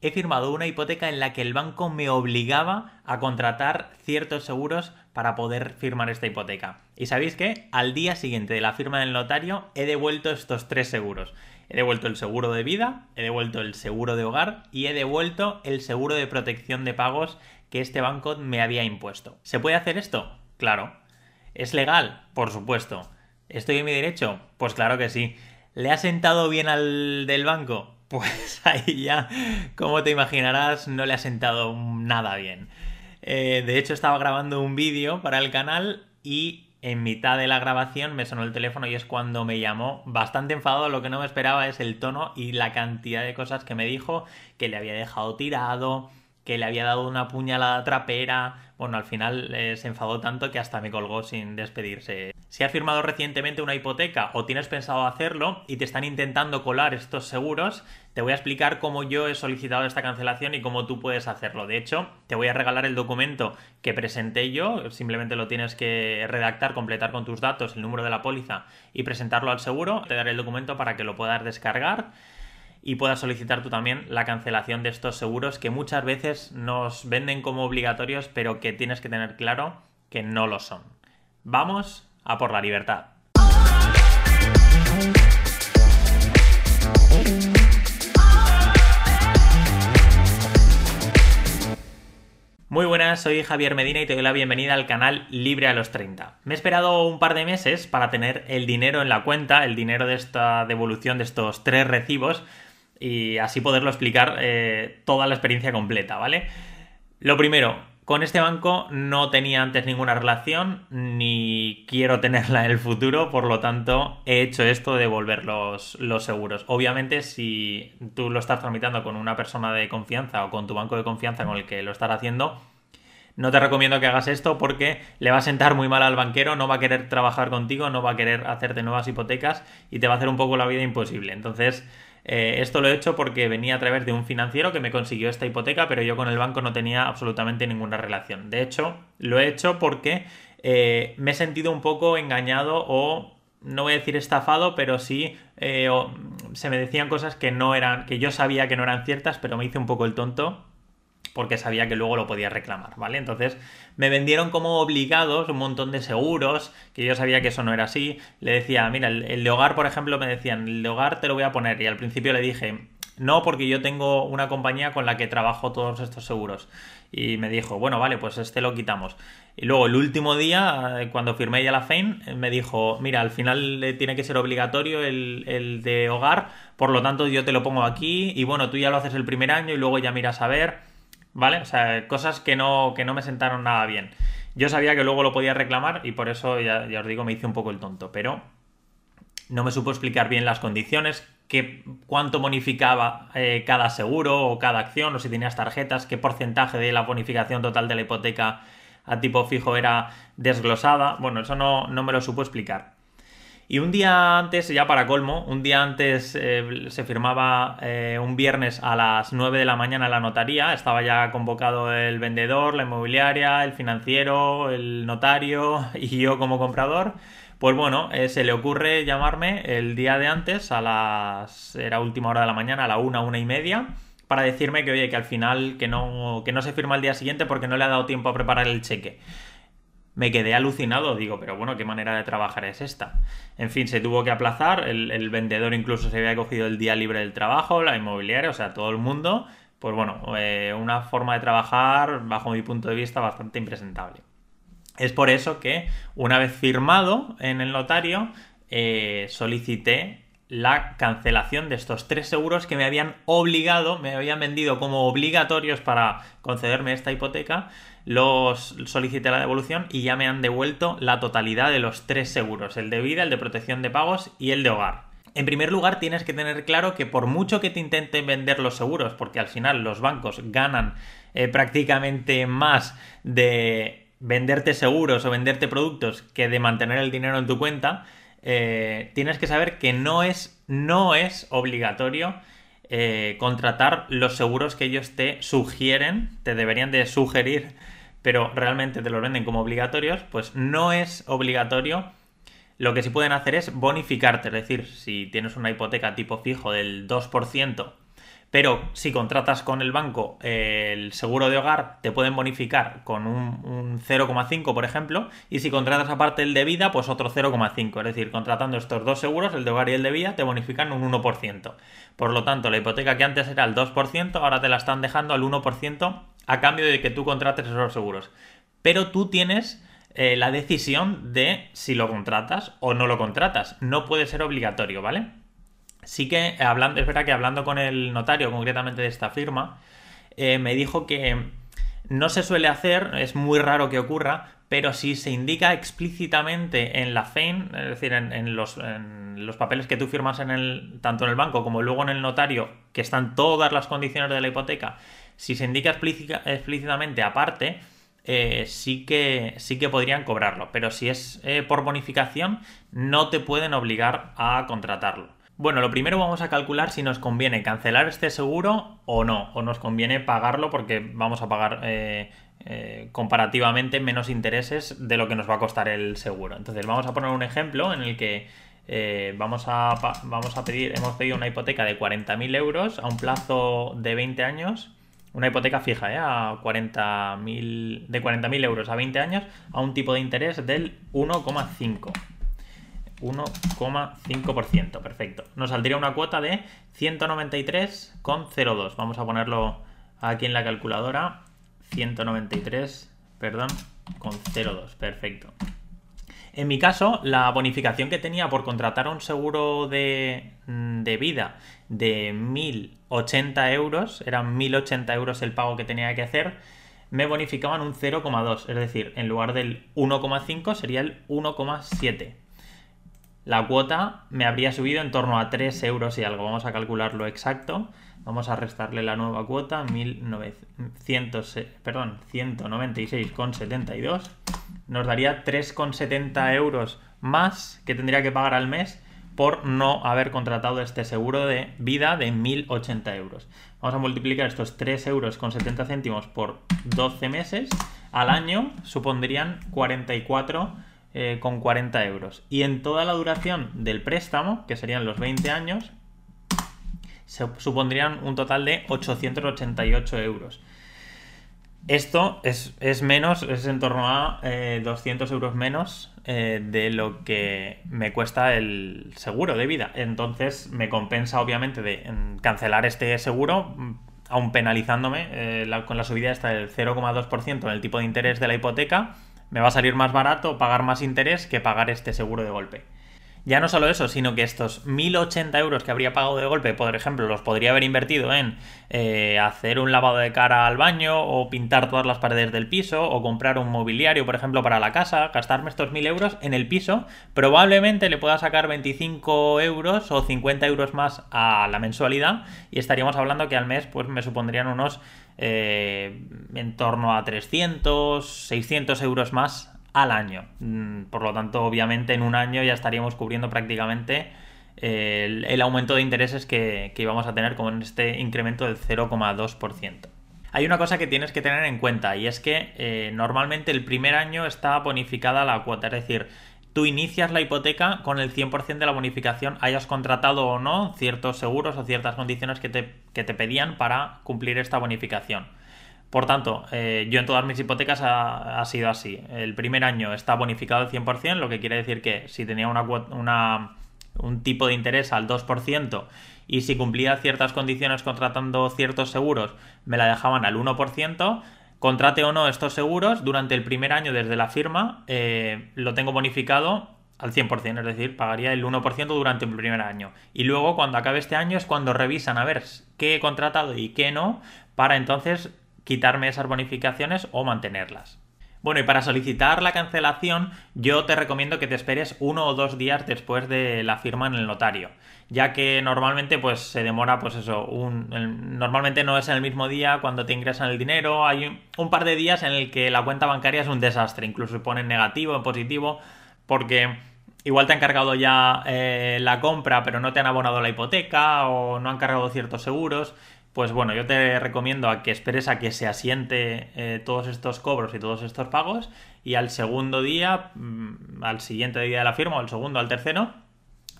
he firmado una hipoteca en la que el banco me obligaba a contratar ciertos seguros para poder firmar esta hipoteca. Y sabéis que al día siguiente de la firma del notario he devuelto estos tres seguros. He devuelto el seguro de vida, he devuelto el seguro de hogar y he devuelto el seguro de protección de pagos que este banco me había impuesto. ¿Se puede hacer esto? Claro. ¿Es legal? Por supuesto. ¿Estoy en mi derecho? Pues claro que sí. ¿Le ha sentado bien al del banco? Pues ahí ya, como te imaginarás, no le ha sentado nada bien. Eh, de hecho, estaba grabando un vídeo para el canal y en mitad de la grabación me sonó el teléfono y es cuando me llamó bastante enfadado. Lo que no me esperaba es el tono y la cantidad de cosas que me dijo, que le había dejado tirado, que le había dado una puñalada trapera. Bueno, al final eh, se enfadó tanto que hasta me colgó sin despedirse. Si has firmado recientemente una hipoteca o tienes pensado hacerlo y te están intentando colar estos seguros, te voy a explicar cómo yo he solicitado esta cancelación y cómo tú puedes hacerlo. De hecho, te voy a regalar el documento que presenté yo, simplemente lo tienes que redactar, completar con tus datos, el número de la póliza y presentarlo al seguro. Te daré el documento para que lo puedas descargar y puedas solicitar tú también la cancelación de estos seguros que muchas veces nos venden como obligatorios, pero que tienes que tener claro que no lo son. Vamos a por la libertad. Muy buenas, soy Javier Medina y te doy la bienvenida al canal Libre a los 30. Me he esperado un par de meses para tener el dinero en la cuenta, el dinero de esta devolución de estos tres recibos, y así poderlo explicar eh, toda la experiencia completa, ¿vale? Lo primero, con este banco no tenía antes ninguna relación ni quiero tenerla en el futuro, por lo tanto he hecho esto de devolver los, los, seguros. Obviamente si tú lo estás tramitando con una persona de confianza o con tu banco de confianza con el que lo estás haciendo, no te recomiendo que hagas esto porque le va a sentar muy mal al banquero, no va a querer trabajar contigo, no va a querer hacerte nuevas hipotecas y te va a hacer un poco la vida imposible. Entonces, eh, esto lo he hecho porque venía a través de un financiero que me consiguió esta hipoteca, pero yo con el banco no tenía absolutamente ninguna relación. De hecho, lo he hecho porque eh, me he sentido un poco engañado o no voy a decir estafado, pero sí eh, se me decían cosas que no eran, que yo sabía que no eran ciertas, pero me hice un poco el tonto porque sabía que luego lo podía reclamar, ¿vale? Entonces me vendieron como obligados un montón de seguros, que yo sabía que eso no era así. Le decía, mira, el, de hogar, por ejemplo, me decían, el de hogar te lo voy a poner. Y al principio le dije, no, porque yo tengo una compañía con la que trabajo todos estos seguros. Y me dijo, bueno, vale, pues este lo quitamos. Y luego el último día, eh, cuando firmé ya la FEIN, me dijo, mira, al final tiene que ser obligatorio el, el, de hogar, por lo tanto yo te lo pongo aquí y bueno, tú ya lo haces el primer año y luego ya miras a ver. ¿Vale? O sea, cosas que no, que no me sentaron nada bien. Yo sabía que luego lo podía reclamar y por eso, ya, os digo, me hice un poco el tonto, pero no me supo explicar bien las condiciones, qué, cuánto bonificaba eh, cada seguro o cada acción, o si tenías tarjetas, qué porcentaje de la bonificación total de la hipoteca a tipo fijo era desglosada. Bueno, eso no, no me lo supo explicar. Y un día antes, ya para colmo, un día antes eh, se firmaba eh, un viernes a las 9 de la mañana en la notaría, estaba ya convocado el vendedor, la inmobiliaria, el financiero, el notario y yo como comprador. Pues bueno, eh, se le ocurre llamarme el día de antes, a las. era última hora de la mañana, a la una, una y media, para decirme que, oye, que al final que no, que no se firma el día siguiente porque no le ha dado tiempo a preparar el cheque me quedé alucinado, digo, pero bueno, ¿qué manera de trabajar es esta? En fin, se tuvo que aplazar, el, vendedor incluso se había cogido el día libre del trabajo, la inmobiliaria, o sea, todo el mundo, pues bueno, eh, una forma de trabajar, bajo mi punto de vista, bastante impresentable. Es por eso que, una vez firmado en el notario, eh, solicité la cancelación de estos tres seguros que me habían obligado, me habían vendido como obligatorios para concederme esta hipoteca, los solicité la devolución y ya me han devuelto la totalidad de los tres seguros, el de vida, el de protección de pagos y el de hogar. En primer lugar, tienes que tener claro que por mucho que te intenten vender los seguros, porque al final los bancos ganan eh, prácticamente más de venderte seguros o venderte productos que de mantener el dinero en tu cuenta, eh, tienes que saber que no es, no es obligatorio eh, contratar los seguros que ellos te sugieren, te deberían de sugerir, pero realmente te los venden como obligatorios, pues no es obligatorio. Lo que sí pueden hacer es bonificarte, es decir, si tienes una hipoteca tipo fijo del 2%, Pero si contratas con el banco eh, el seguro de hogar, te pueden bonificar con un, 0,5, por ejemplo, y si contratas aparte el de vida, pues otro 0,5. Es decir, contratando estos dos seguros, el de hogar y el de vida, te bonifican un 1%. Por lo tanto, la hipoteca que antes era el 2%, ahora te la están dejando al 1% a cambio de que tú contrates esos seguros. Pero tú tienes eh, la decisión de si lo contratas o no lo contratas. No puede ser obligatorio, ¿vale? Sí que hablando, es verdad que hablando con el notario concretamente de esta firma, eh, me dijo que no se suele hacer, es muy raro que ocurra, pero si se indica explícitamente en la FEIN, es decir, en, los, papeles que tú firmas en el, tanto en el banco como luego en el notario, que están todas las condiciones de la hipoteca, si se indica explícitamente aparte, eh, sí, que, sí que podrían cobrarlo. Pero si es eh, por bonificación, no te pueden obligar a contratarlo. Bueno, lo primero vamos a calcular si nos conviene cancelar este seguro o no, o nos conviene pagarlo porque vamos a pagar eh, comparativamente menos intereses de lo que nos va a costar el seguro. Entonces vamos a poner un ejemplo en el que vamos, a, vamos a pedir, hemos pedido una hipoteca de 40.000 euros a un plazo de 20 años una hipoteca fija, ¿eh? A 40.000, de 40.000 euros a 20 años a un tipo de interés del 1,5. 1,5%, perfecto. Nos saldría una cuota de 193,02. Vamos a ponerlo aquí en la calculadora. 193, perdón, con 0,2, perfecto. En mi caso, la bonificación que tenía por contratar un seguro de, mm, vida de 1.080 euros, eran 1.080 euros el pago que tenía que hacer, me bonificaban un 0,2, es decir, en lugar del 1,5 sería el 1,7. La cuota me habría subido en torno a 3 euros y algo, vamos a calcularlo exacto. Vamos a restarle la nueva cuota, 1900, perdón, 196,72. Nos daría 3,70 euros más que tendría que pagar al mes por no haber contratado este seguro de vida de 1080 euros. Vamos a multiplicar estos 3 euros con 70 céntimos por 12 meses. Al año supondrían 44 eh, con 40 euros. Y en toda la duración del préstamo, que serían los 20 años, se supondrían un total de 888 euros. Esto es, menos, es en torno a 200 eh, euros menos eh, de lo que me cuesta el seguro de vida. Entonces me compensa obviamente de cancelar este seguro, mm, aún penalizándome con la subida esta del 0,2% en el tipo de interés de la hipoteca. Me va a salir más barato pagar más interés que pagar este seguro de golpe. Ya no solo eso, sino que estos 1.080 euros que habría pagado de golpe, por ejemplo, los podría haber invertido en eh, hacer un lavado de cara al baño o pintar todas las paredes del piso o comprar un mobiliario, por ejemplo, para la casa, gastarme estos 1.000 euros en el piso, probablemente le pueda sacar 25 euros o 50 euros más a la mensualidad y estaríamos hablando que al mes pues me supondrían unos eh, en torno a 300, 600 euros más al año. Mm, por lo tanto, obviamente en un año ya estaríamos cubriendo prácticamente eh, el, aumento de intereses que, íbamos a tener con este incremento del 0,2%. Hay una cosa que tienes que tener en cuenta y es que eh, normalmente el primer año está bonificada la cuota, es decir, tú inicias la hipoteca con el 100% de la bonificación, hayas contratado o no ciertos seguros o ciertas condiciones que te, que te pedían para cumplir esta bonificación. Por tanto, eh, yo en todas mis hipotecas ha, sido así. El primer año está bonificado al 100%, lo que quiere decir que si tenía una, un tipo de interés al 2% y si cumplía ciertas condiciones contratando ciertos seguros, me la dejaban al 1%. Contrate o no estos seguros, durante el primer año desde la firma eh, lo tengo bonificado al 100%, es decir, pagaría el 1% durante el primer año. Y luego, cuando acabe este año, es cuando revisan a ver qué he contratado y qué no, para entonces quitarme esas bonificaciones o mantenerlas. Bueno, y para solicitar la cancelación, yo te recomiendo que te esperes uno o dos días después de la firma en el notario, ya que normalmente pues se demora, pues eso, un, normalmente no es en el mismo día cuando te ingresan el dinero, hay un, par de días en el que la cuenta bancaria es un desastre, incluso pone en negativo, en positivo, porque igual te han cargado ya eh, la compra, pero no te han abonado la hipoteca o no han cargado ciertos seguros pues bueno, yo te recomiendo a que esperes a que se asiente eh, todos estos cobros y todos estos pagos y al segundo día, mm, al siguiente día de la firma o al segundo, al tercero,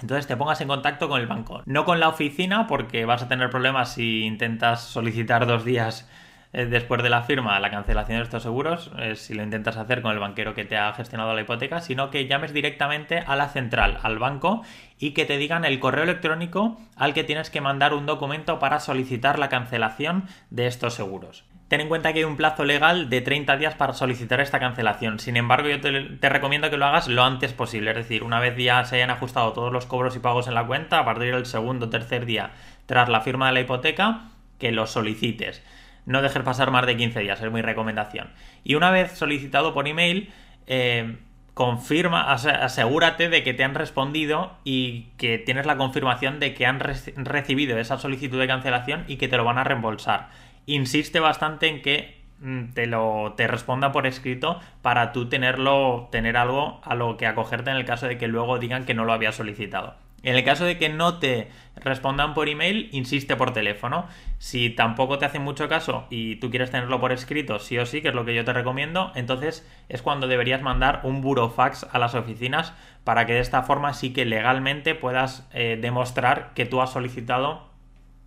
entonces te pongas en contacto con el banco. No con la oficina porque vas a tener problemas si intentas solicitar dos días eh, después de la firma la cancelación de estos seguros, eh, si lo intentas hacer con el banquero que te ha gestionado la hipoteca, sino que llames directamente a la central, al banco, y que te digan el correo electrónico al que tienes que mandar un documento para solicitar la cancelación de estos seguros. Ten en cuenta que hay un plazo legal de 30 días para solicitar esta cancelación. Sin embargo, yo te, recomiendo que lo hagas lo antes posible. Es decir, una vez ya se hayan ajustado todos los cobros y pagos en la cuenta, a partir del segundo o tercer día tras la firma de la hipoteca, que lo solicites. No dejes pasar más de 15 días, es mi recomendación. Y una vez solicitado por email, eh, confirma, asegúrate de que te han respondido y que tienes la confirmación de que han recibido esa solicitud de cancelación y que te lo van a reembolsar insiste bastante en que mm, te lo te responda por escrito para tú tenerlo tener algo a lo que acogerte en el caso de que luego digan que no lo había solicitado. En el caso de que no te respondan por email, insiste por teléfono. Si tampoco te hacen mucho caso y tú quieres tenerlo por escrito, sí o sí, que es lo que yo te recomiendo, entonces es cuando deberías mandar un burofax a las oficinas para que de esta forma sí que legalmente puedas eh, demostrar que tú has solicitado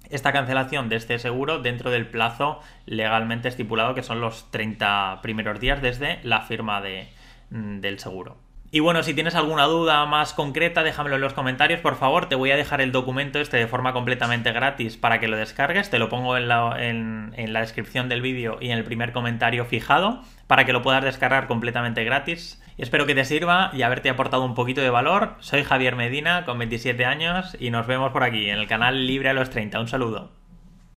esta cancelación de este seguro dentro del plazo legalmente estipulado que son los 30 primeros días desde la firma de, mm, del seguro. Y bueno, si tienes alguna duda más concreta, déjamelo en los comentarios, por favor. Te voy a dejar el documento este de forma completamente gratis para que lo descargues. Te lo pongo en la, en, la descripción del vídeo y en el primer comentario fijado para que lo puedas descargar completamente gratis. Espero que te sirva y haberte aportado un poquito de valor. Soy Javier Medina, con 27 años, y nos vemos por aquí, en el canal Libre a los 30. Un saludo.